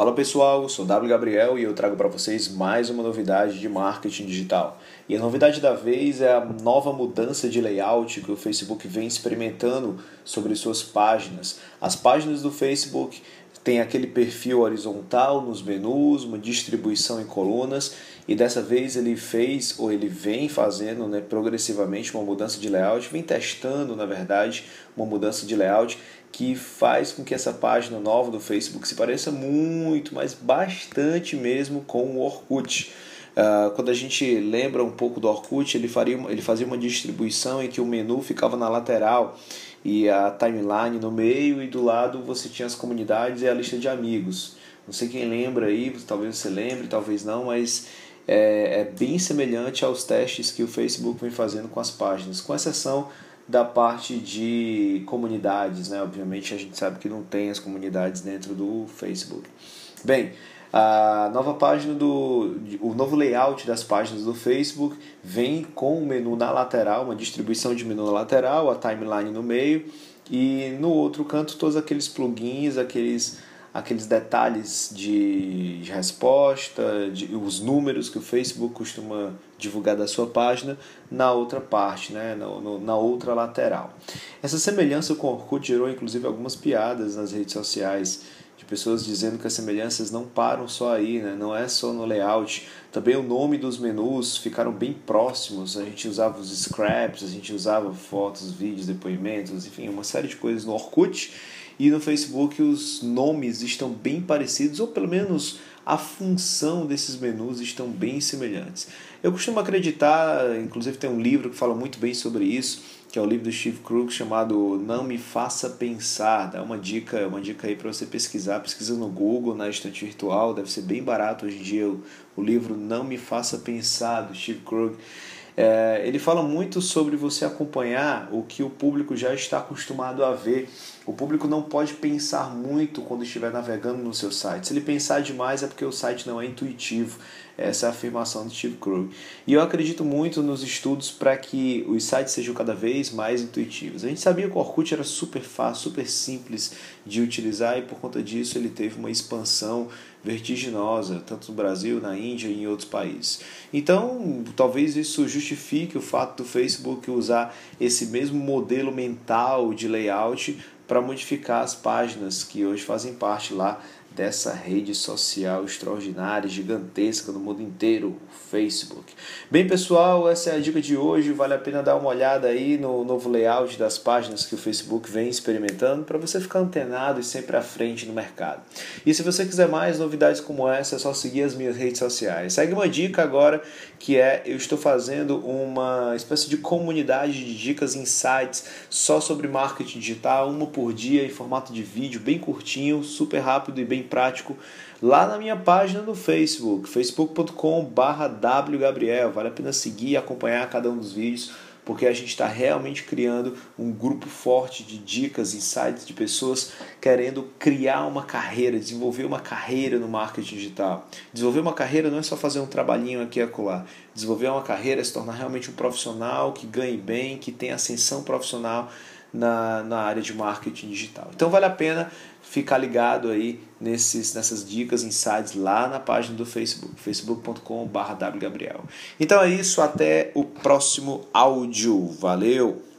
Fala pessoal, sou W Gabriel e eu trago para vocês mais uma novidade de marketing digital. E a novidade da vez é a nova mudança de layout que o Facebook vem experimentando sobre suas páginas. As páginas do Facebook têm aquele perfil horizontal nos menus, uma distribuição em colunas e dessa vez ele fez ou ele vem fazendo né, progressivamente uma mudança de layout, vem testando na verdade uma mudança de layout que faz com que essa página nova do Facebook se pareça muito, mas bastante mesmo com o Orkut. Uh, quando a gente lembra um pouco do Orkut, ele, faria, ele fazia uma distribuição em que o menu ficava na lateral e a timeline no meio, e do lado você tinha as comunidades e a lista de amigos. Não sei quem lembra aí, talvez você lembre, talvez não, mas é, é bem semelhante aos testes que o Facebook vem fazendo com as páginas, com exceção da parte de comunidades, né? Obviamente a gente sabe que não tem as comunidades dentro do Facebook. Bem, a nova página do o novo layout das páginas do Facebook vem com o menu na lateral, uma distribuição de menu na lateral, a timeline no meio e no outro canto todos aqueles plugins, aqueles aqueles detalhes de, resposta, de, os números que o Facebook costuma divulgar da sua página na outra parte, né, no, no, na outra lateral. Essa semelhança com o Orkut gerou inclusive algumas piadas nas redes sociais de pessoas dizendo que as semelhanças não param só aí, né? não é só no layout. Também o nome dos menus ficaram bem próximos. A gente usava os scraps, a gente usava fotos, vídeos, depoimentos, enfim, uma série de coisas no Orkut e no Facebook os nomes estão bem parecidos, ou pelo menos a função desses menus estão bem semelhantes. Eu costumo acreditar, inclusive tem um livro que fala muito bem sobre isso, que é o livro do Steve Krug chamado Não Me Faça Pensar. Dá uma dica, uma dica aí para você pesquisar, pesquisa no Google, na estante virtual, deve ser bem barato hoje em dia o, o livro Não Me Faça Pensar do Steve Krug. É, ele fala muito sobre você acompanhar o que o público já está acostumado a ver. O público não pode pensar muito quando estiver navegando no seu site. Se ele pensar demais é porque o site não é intuitivo. Essa é a afirmação de Steve Krug. E eu acredito muito nos estudos para que os sites sejam cada vez mais intuitivos. A gente sabia que o Orkut era super fácil, super simples de utilizar e por conta disso ele teve uma expansão vertiginosa, tanto no Brasil, na Índia e em outros países. Então, talvez isso justifique o fato do Facebook usar esse mesmo modelo mental de layout para modificar as páginas que hoje fazem parte lá dessa rede social extraordinária, gigantesca no mundo inteiro, o Facebook. Bem, pessoal, essa é a dica de hoje. Vale a pena dar uma olhada aí no novo layout das páginas que o Facebook vem experimentando para você ficar antenado e sempre à frente no mercado. E se você quiser mais novidades como essa, é só seguir as minhas redes sociais. Segue uma dica agora que é eu estou fazendo uma espécie de comunidade de dicas insights só sobre marketing digital, uma por dia em formato de vídeo, bem curtinho, super rápido e bem prático lá na minha página no Facebook, facebook.com/wgabriel. Vale a pena seguir e acompanhar cada um dos vídeos, porque a gente está realmente criando um grupo forte de dicas, insights de pessoas querendo criar uma carreira, desenvolver uma carreira no marketing digital. Desenvolver uma carreira não é só fazer um trabalhinho aqui e acolá. Desenvolver uma carreira é se tornar realmente um profissional que ganhe bem, que tenha ascensão profissional na, na área de marketing digital. Então vale a pena ficar ligado aí nesses, nessas dicas, insights lá na página do Facebook, facebook.com.br. Então é isso, até o próximo áudio. Valeu!